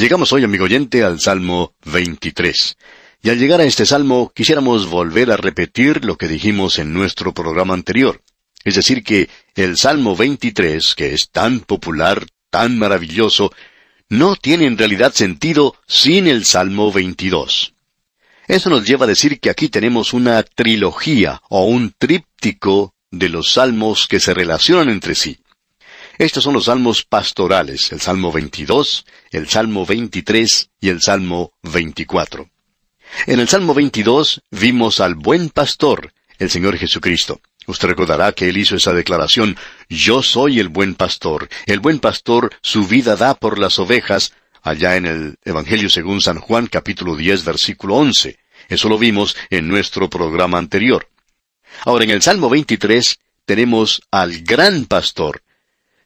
Llegamos hoy, amigo oyente, al Salmo 23. Y al llegar a este salmo quisiéramos volver a repetir lo que dijimos en nuestro programa anterior. Es decir, que el Salmo 23, que es tan popular, tan maravilloso, no tiene en realidad sentido sin el Salmo 22. Eso nos lleva a decir que aquí tenemos una trilogía o un tríptico de los salmos que se relacionan entre sí. Estos son los salmos pastorales, el Salmo 22, el Salmo 23 y el Salmo 24. En el Salmo 22 vimos al buen pastor, el Señor Jesucristo. Usted recordará que él hizo esa declaración, Yo soy el buen pastor. El buen pastor su vida da por las ovejas, allá en el Evangelio según San Juan capítulo 10 versículo 11. Eso lo vimos en nuestro programa anterior. Ahora en el Salmo 23 tenemos al gran pastor.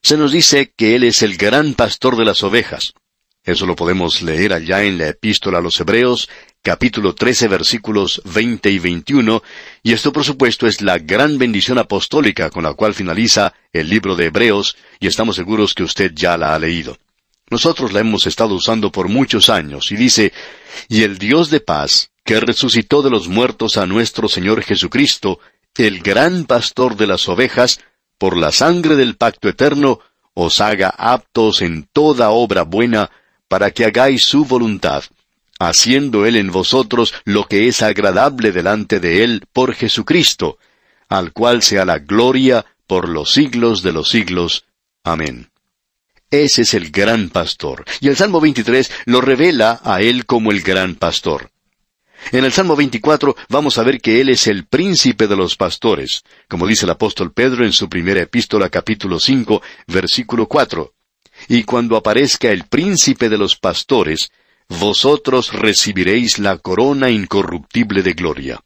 Se nos dice que él es el gran pastor de las ovejas. Eso lo podemos leer allá en la epístola a los Hebreos, capítulo 13, versículos 20 y 21, y esto por supuesto es la gran bendición apostólica con la cual finaliza el libro de Hebreos, y estamos seguros que usted ya la ha leído. Nosotros la hemos estado usando por muchos años, y dice, y el Dios de paz, que resucitó de los muertos a nuestro Señor Jesucristo, el gran pastor de las ovejas, por la sangre del pacto eterno, os haga aptos en toda obra buena, para que hagáis su voluntad, haciendo Él en vosotros lo que es agradable delante de Él por Jesucristo, al cual sea la gloria por los siglos de los siglos. Amén. Ese es el gran pastor, y el Salmo 23 lo revela a Él como el gran pastor. En el Salmo 24 vamos a ver que Él es el príncipe de los pastores, como dice el apóstol Pedro en su primera epístola capítulo 5, versículo 4 y cuando aparezca el príncipe de los pastores, vosotros recibiréis la corona incorruptible de gloria.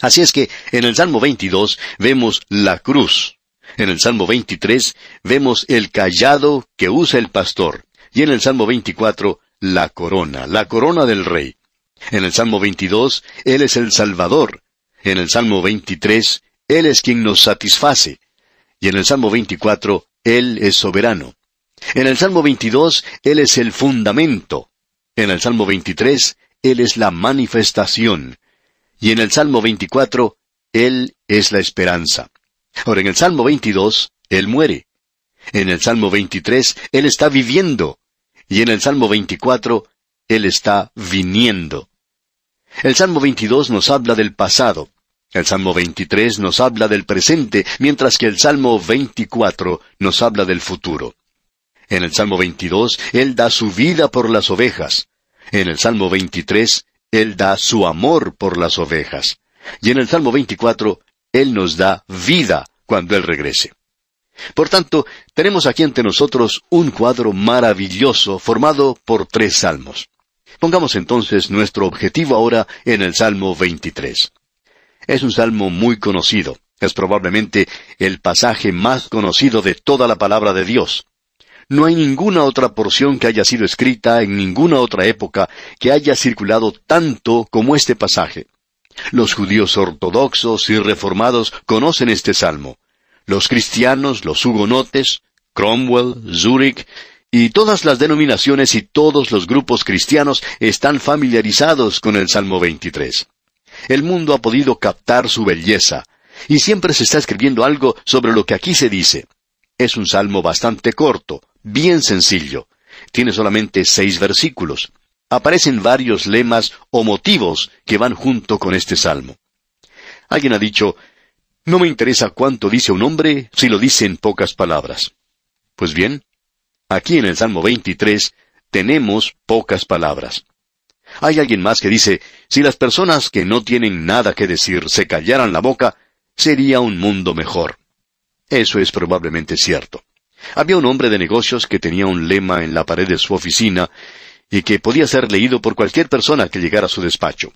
Así es que en el Salmo 22 vemos la cruz. En el Salmo 23 vemos el callado que usa el pastor. Y en el Salmo 24 la corona, la corona del rey. En el Salmo 22 Él es el Salvador. En el Salmo 23 Él es quien nos satisface. Y en el Salmo 24 Él es soberano. En el Salmo 22, Él es el fundamento. En el Salmo 23, Él es la manifestación. Y en el Salmo 24, Él es la esperanza. Ahora, en el Salmo 22, Él muere. En el Salmo 23, Él está viviendo. Y en el Salmo 24, Él está viniendo. El Salmo 22 nos habla del pasado. El Salmo 23 nos habla del presente, mientras que el Salmo 24 nos habla del futuro. En el Salmo 22, Él da su vida por las ovejas. En el Salmo 23, Él da su amor por las ovejas. Y en el Salmo 24, Él nos da vida cuando Él regrese. Por tanto, tenemos aquí ante nosotros un cuadro maravilloso formado por tres salmos. Pongamos entonces nuestro objetivo ahora en el Salmo 23. Es un salmo muy conocido. Es probablemente el pasaje más conocido de toda la palabra de Dios. No hay ninguna otra porción que haya sido escrita en ninguna otra época que haya circulado tanto como este pasaje. Los judíos ortodoxos y reformados conocen este salmo. Los cristianos, los hugonotes, Cromwell, Zurich, y todas las denominaciones y todos los grupos cristianos están familiarizados con el Salmo 23. El mundo ha podido captar su belleza, y siempre se está escribiendo algo sobre lo que aquí se dice. Es un salmo bastante corto, bien sencillo. Tiene solamente seis versículos. Aparecen varios lemas o motivos que van junto con este salmo. Alguien ha dicho, no me interesa cuánto dice un hombre si lo dice en pocas palabras. Pues bien, aquí en el Salmo 23 tenemos pocas palabras. Hay alguien más que dice, si las personas que no tienen nada que decir se callaran la boca, sería un mundo mejor. Eso es probablemente cierto. Había un hombre de negocios que tenía un lema en la pared de su oficina y que podía ser leído por cualquier persona que llegara a su despacho.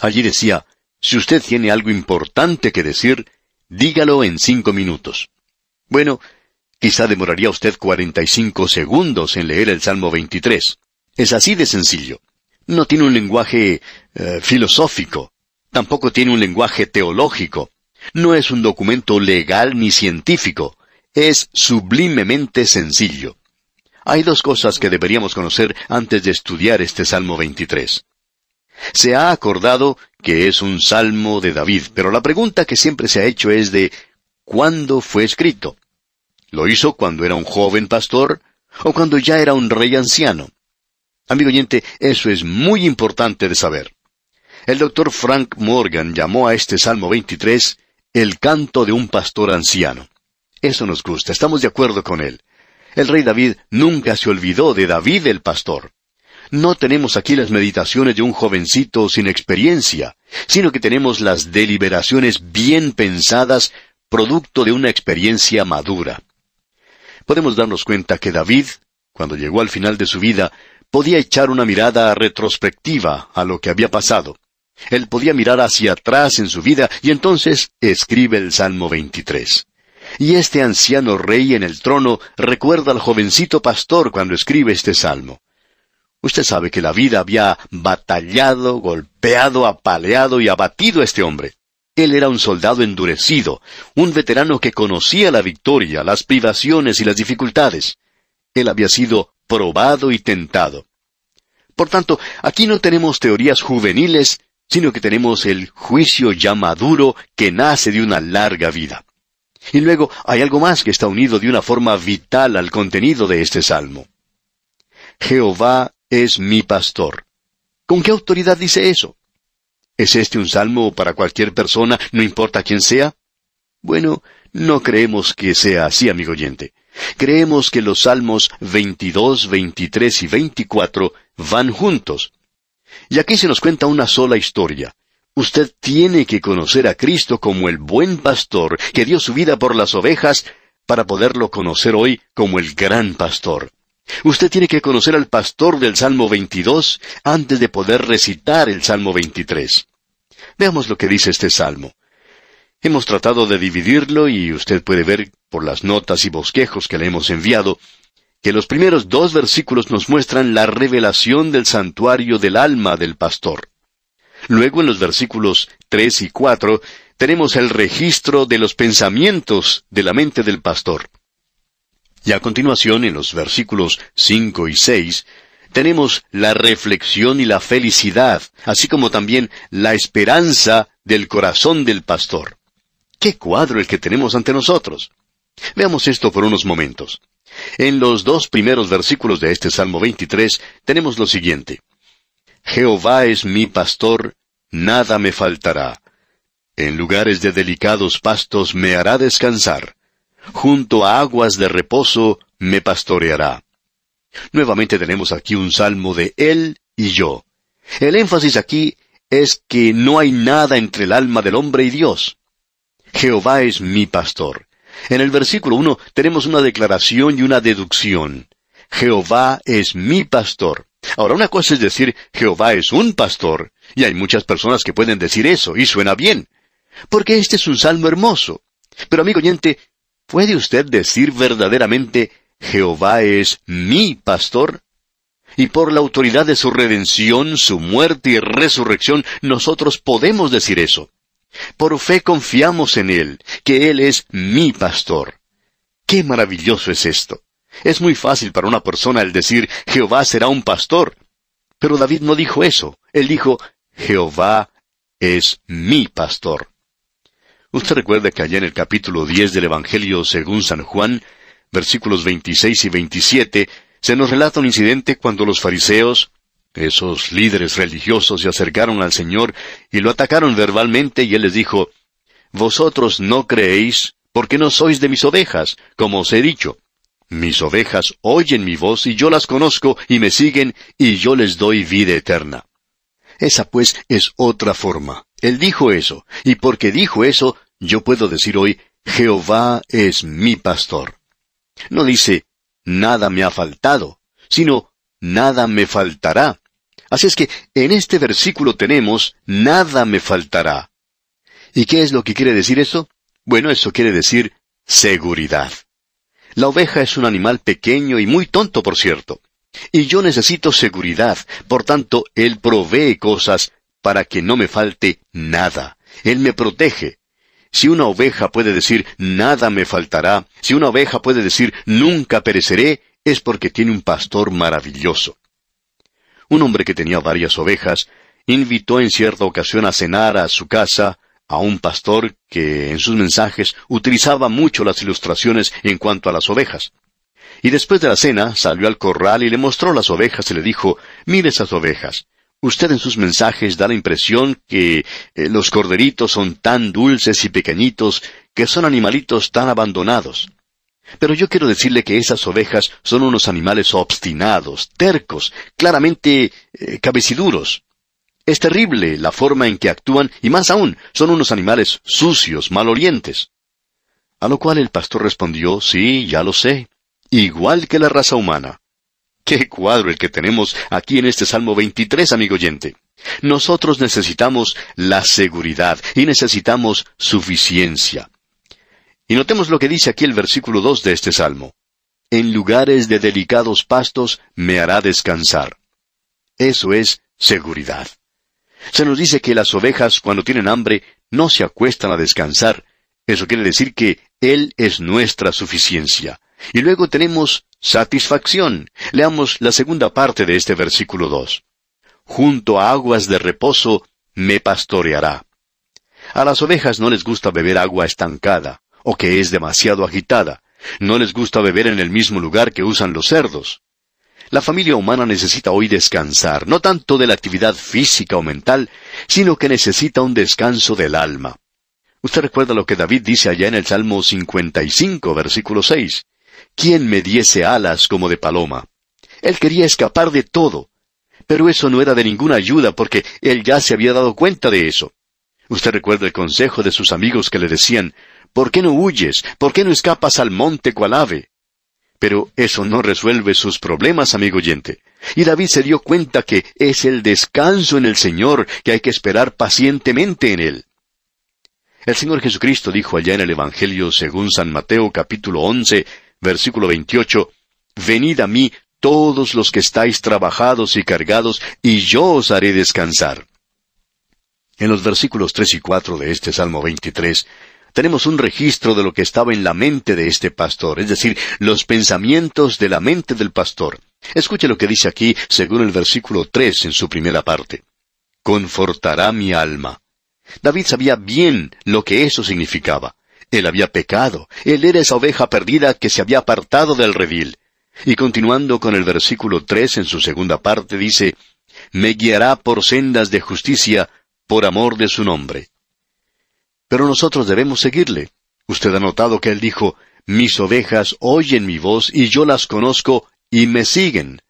Allí decía, si usted tiene algo importante que decir, dígalo en cinco minutos. Bueno, quizá demoraría usted cuarenta y cinco segundos en leer el Salmo 23. Es así de sencillo. No tiene un lenguaje eh, filosófico. Tampoco tiene un lenguaje teológico. No es un documento legal ni científico es sublimemente sencillo. Hay dos cosas que deberíamos conocer antes de estudiar este Salmo 23. Se ha acordado que es un salmo de David, pero la pregunta que siempre se ha hecho es de ¿cuándo fue escrito? ¿Lo hizo cuando era un joven pastor o cuando ya era un rey anciano? Amigo oyente, eso es muy importante de saber. El doctor Frank Morgan llamó a este Salmo 23 el canto de un pastor anciano. Eso nos gusta, estamos de acuerdo con él. El rey David nunca se olvidó de David el pastor. No tenemos aquí las meditaciones de un jovencito sin experiencia, sino que tenemos las deliberaciones bien pensadas, producto de una experiencia madura. Podemos darnos cuenta que David, cuando llegó al final de su vida, podía echar una mirada retrospectiva a lo que había pasado. Él podía mirar hacia atrás en su vida y entonces escribe el Salmo 23. Y este anciano rey en el trono recuerda al jovencito pastor cuando escribe este salmo. Usted sabe que la vida había batallado, golpeado, apaleado y abatido a este hombre. Él era un soldado endurecido, un veterano que conocía la victoria, las privaciones y las dificultades. Él había sido probado y tentado. Por tanto, aquí no tenemos teorías juveniles, sino que tenemos el juicio ya maduro que nace de una larga vida. Y luego hay algo más que está unido de una forma vital al contenido de este salmo. Jehová es mi pastor. ¿Con qué autoridad dice eso? ¿Es este un salmo para cualquier persona, no importa quién sea? Bueno, no creemos que sea así, amigo oyente. Creemos que los salmos 22, 23 y 24 van juntos. Y aquí se nos cuenta una sola historia. Usted tiene que conocer a Cristo como el buen pastor que dio su vida por las ovejas para poderlo conocer hoy como el gran pastor. Usted tiene que conocer al pastor del Salmo 22 antes de poder recitar el Salmo 23. Veamos lo que dice este Salmo. Hemos tratado de dividirlo y usted puede ver por las notas y bosquejos que le hemos enviado que los primeros dos versículos nos muestran la revelación del santuario del alma del pastor. Luego en los versículos tres y cuatro tenemos el registro de los pensamientos de la mente del pastor. Y a continuación, en los versículos 5 y 6, tenemos la reflexión y la felicidad, así como también la esperanza del corazón del pastor. ¡Qué cuadro el que tenemos ante nosotros! Veamos esto por unos momentos. En los dos primeros versículos de este Salmo 23 tenemos lo siguiente. Jehová es mi pastor, nada me faltará. En lugares de delicados pastos me hará descansar junto a aguas de reposo me pastoreará. Nuevamente tenemos aquí un salmo de Él y yo. El énfasis aquí es que no hay nada entre el alma del hombre y Dios. Jehová es mi pastor. En el versículo 1 tenemos una declaración y una deducción. Jehová es mi pastor. Ahora, una cosa es decir Jehová es un pastor, y hay muchas personas que pueden decir eso, y suena bien, porque este es un salmo hermoso. Pero amigo oyente, ¿Puede usted decir verdaderamente, Jehová es mi pastor? Y por la autoridad de su redención, su muerte y resurrección, nosotros podemos decir eso. Por fe confiamos en Él, que Él es mi pastor. ¡Qué maravilloso es esto! Es muy fácil para una persona el decir, Jehová será un pastor. Pero David no dijo eso. Él dijo, Jehová es mi pastor. Usted recuerda que allá en el capítulo 10 del Evangelio según San Juan, versículos 26 y 27, se nos relata un incidente cuando los fariseos, esos líderes religiosos, se acercaron al Señor y lo atacaron verbalmente y Él les dijo, Vosotros no creéis porque no sois de mis ovejas, como os he dicho. Mis ovejas oyen mi voz y yo las conozco y me siguen y yo les doy vida eterna. Esa pues es otra forma. Él dijo eso, y porque dijo eso, yo puedo decir hoy, Jehová es mi pastor. No dice, nada me ha faltado, sino, nada me faltará. Así es que en este versículo tenemos, nada me faltará. ¿Y qué es lo que quiere decir eso? Bueno, eso quiere decir seguridad. La oveja es un animal pequeño y muy tonto, por cierto. Y yo necesito seguridad, por tanto, Él provee cosas para que no me falte nada. Él me protege. Si una oveja puede decir nada me faltará, si una oveja puede decir nunca pereceré, es porque tiene un pastor maravilloso. Un hombre que tenía varias ovejas invitó en cierta ocasión a cenar a su casa a un pastor que en sus mensajes utilizaba mucho las ilustraciones en cuanto a las ovejas. Y después de la cena salió al corral y le mostró las ovejas y le dijo, mire esas ovejas. Usted en sus mensajes da la impresión que eh, los corderitos son tan dulces y pequeñitos que son animalitos tan abandonados. Pero yo quiero decirle que esas ovejas son unos animales obstinados, tercos, claramente eh, cabeciduros. Es terrible la forma en que actúan y más aún, son unos animales sucios, malorientes. A lo cual el pastor respondió, sí, ya lo sé, igual que la raza humana. Qué cuadro el que tenemos aquí en este Salmo 23, amigo oyente. Nosotros necesitamos la seguridad y necesitamos suficiencia. Y notemos lo que dice aquí el versículo 2 de este salmo. En lugares de delicados pastos me hará descansar. Eso es seguridad. Se nos dice que las ovejas cuando tienen hambre no se acuestan a descansar. Eso quiere decir que Él es nuestra suficiencia. Y luego tenemos satisfacción. Leamos la segunda parte de este versículo 2. Junto a aguas de reposo me pastoreará. A las ovejas no les gusta beber agua estancada o que es demasiado agitada. No les gusta beber en el mismo lugar que usan los cerdos. La familia humana necesita hoy descansar, no tanto de la actividad física o mental, sino que necesita un descanso del alma. Usted recuerda lo que David dice allá en el Salmo 55, versículo 6. ¿Quién me diese alas como de paloma? Él quería escapar de todo. Pero eso no era de ninguna ayuda porque él ya se había dado cuenta de eso. Usted recuerda el consejo de sus amigos que le decían, ¿Por qué no huyes? ¿Por qué no escapas al monte cual ave? Pero eso no resuelve sus problemas, amigo oyente. Y David se dio cuenta que es el descanso en el Señor que hay que esperar pacientemente en Él. El Señor Jesucristo dijo allá en el Evangelio según San Mateo capítulo 11, versículo 28, Venid a mí todos los que estáis trabajados y cargados, y yo os haré descansar. En los versículos tres y cuatro de este Salmo 23, tenemos un registro de lo que estaba en la mente de este pastor, es decir, los pensamientos de la mente del pastor. Escuche lo que dice aquí, según el versículo tres en su primera parte. Confortará mi alma. David sabía bien lo que eso significaba. Él había pecado, él era esa oveja perdida que se había apartado del redil. Y continuando con el versículo tres en su segunda parte dice, Me guiará por sendas de justicia, por amor de su nombre. Pero nosotros debemos seguirle. Usted ha notado que él dijo, Mis ovejas oyen mi voz y yo las conozco y me siguen.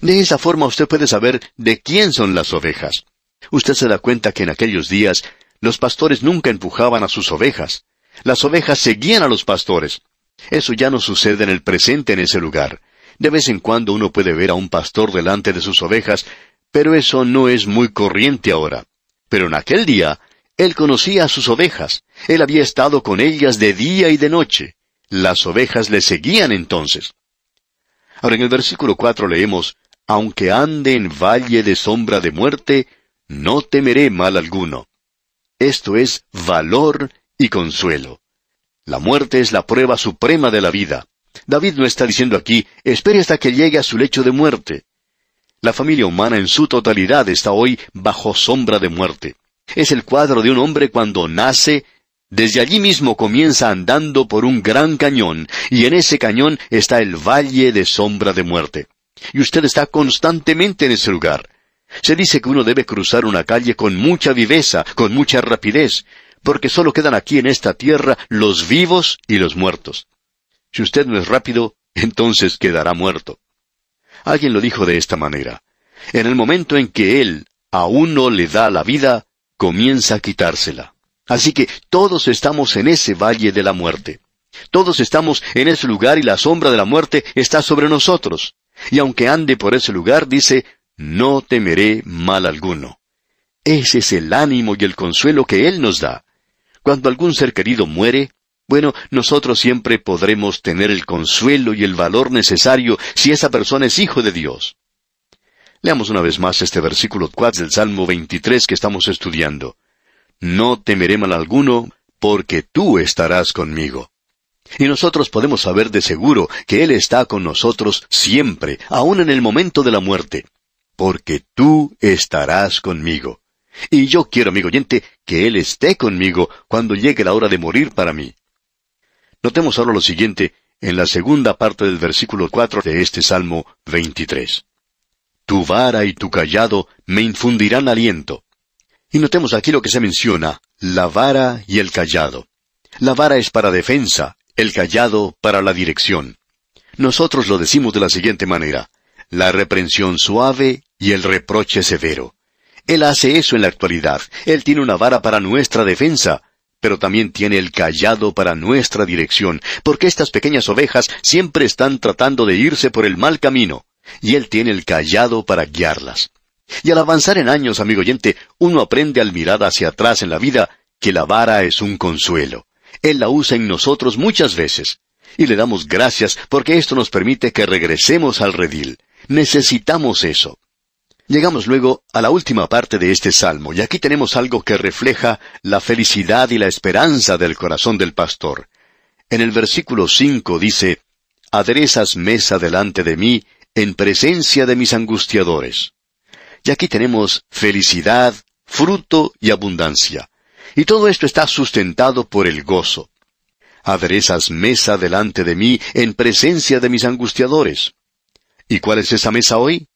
De esa forma usted puede saber de quién son las ovejas. Usted se da cuenta que en aquellos días los pastores nunca empujaban a sus ovejas. Las ovejas seguían a los pastores. Eso ya no sucede en el presente en ese lugar. De vez en cuando uno puede ver a un pastor delante de sus ovejas, pero eso no es muy corriente ahora. Pero en aquel día él conocía a sus ovejas. Él había estado con ellas de día y de noche. Las ovejas le seguían entonces. Ahora en el versículo cuatro leemos, Aunque ande en valle de sombra de muerte, no temeré mal alguno. Esto es valor y consuelo. La muerte es la prueba suprema de la vida. David no está diciendo aquí, espere hasta que llegue a su lecho de muerte. La familia humana en su totalidad está hoy bajo sombra de muerte. Es el cuadro de un hombre cuando nace, desde allí mismo comienza andando por un gran cañón, y en ese cañón está el valle de sombra de muerte. Y usted está constantemente en ese lugar. Se dice que uno debe cruzar una calle con mucha viveza, con mucha rapidez, porque solo quedan aquí en esta tierra los vivos y los muertos. Si usted no es rápido, entonces quedará muerto. Alguien lo dijo de esta manera. En el momento en que Él a uno le da la vida, comienza a quitársela. Así que todos estamos en ese valle de la muerte. Todos estamos en ese lugar y la sombra de la muerte está sobre nosotros. Y aunque ande por ese lugar, dice, no temeré mal alguno. Ese es el ánimo y el consuelo que Él nos da. Cuando algún ser querido muere, bueno, nosotros siempre podremos tener el consuelo y el valor necesario si esa persona es hijo de Dios. Leamos una vez más este versículo 4 del Salmo 23 que estamos estudiando. No temeré mal alguno, porque tú estarás conmigo. Y nosotros podemos saber de seguro que Él está con nosotros siempre, aun en el momento de la muerte. Porque tú estarás conmigo. Y yo quiero, amigo oyente, que Él esté conmigo cuando llegue la hora de morir para mí. Notemos ahora lo siguiente en la segunda parte del versículo cuatro de este Salmo 23. Tu vara y tu callado me infundirán aliento. Y notemos aquí lo que se menciona, la vara y el callado. La vara es para defensa, el callado para la dirección. Nosotros lo decimos de la siguiente manera, la reprensión suave y el reproche severo. Él hace eso en la actualidad. Él tiene una vara para nuestra defensa, pero también tiene el callado para nuestra dirección, porque estas pequeñas ovejas siempre están tratando de irse por el mal camino, y Él tiene el callado para guiarlas. Y al avanzar en años, amigo oyente, uno aprende al mirar hacia atrás en la vida que la vara es un consuelo. Él la usa en nosotros muchas veces. Y le damos gracias porque esto nos permite que regresemos al redil. Necesitamos eso. Llegamos luego a la última parte de este salmo, y aquí tenemos algo que refleja la felicidad y la esperanza del corazón del pastor. En el versículo cinco dice, Aderezas mesa delante de mí en presencia de mis angustiadores. Y aquí tenemos felicidad, fruto y abundancia. Y todo esto está sustentado por el gozo. Aderezas mesa delante de mí en presencia de mis angustiadores. ¿Y cuál es esa mesa hoy?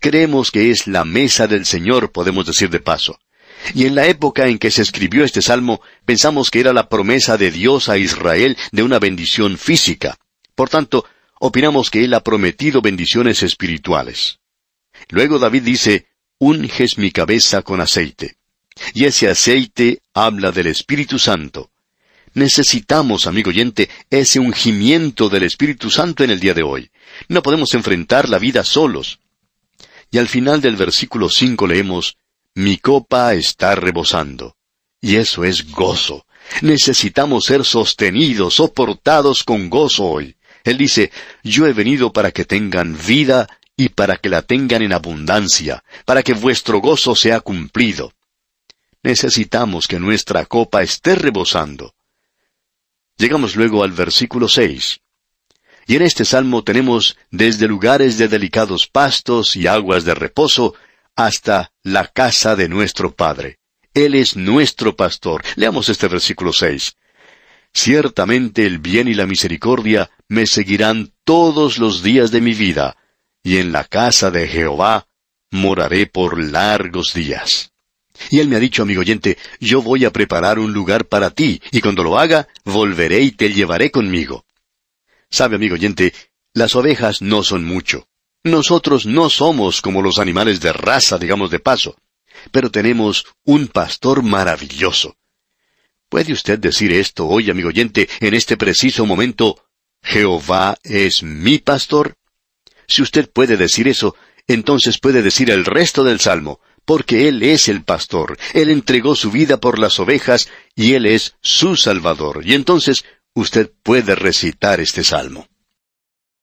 Creemos que es la mesa del Señor, podemos decir de paso. Y en la época en que se escribió este salmo, pensamos que era la promesa de Dios a Israel de una bendición física. Por tanto, opinamos que Él ha prometido bendiciones espirituales. Luego David dice, unges mi cabeza con aceite. Y ese aceite habla del Espíritu Santo. Necesitamos, amigo oyente, ese ungimiento del Espíritu Santo en el día de hoy. No podemos enfrentar la vida solos. Y al final del versículo cinco leemos, Mi copa está rebosando. Y eso es gozo. Necesitamos ser sostenidos, soportados con gozo hoy. Él dice, Yo he venido para que tengan vida y para que la tengan en abundancia, para que vuestro gozo sea cumplido. Necesitamos que nuestra copa esté rebosando. Llegamos luego al versículo seis. Y en este salmo tenemos desde lugares de delicados pastos y aguas de reposo hasta la casa de nuestro Padre. Él es nuestro pastor. Leamos este versículo seis. Ciertamente el bien y la misericordia me seguirán todos los días de mi vida, y en la casa de Jehová moraré por largos días. Y él me ha dicho, amigo oyente, yo voy a preparar un lugar para ti, y cuando lo haga, volveré y te llevaré conmigo. Sabe, amigo oyente, las ovejas no son mucho. Nosotros no somos como los animales de raza, digamos de paso, pero tenemos un pastor maravilloso. ¿Puede usted decir esto hoy, amigo oyente, en este preciso momento, Jehová es mi pastor? Si usted puede decir eso, entonces puede decir el resto del Salmo, porque Él es el pastor, Él entregó su vida por las ovejas y Él es su Salvador. Y entonces usted puede recitar este salmo.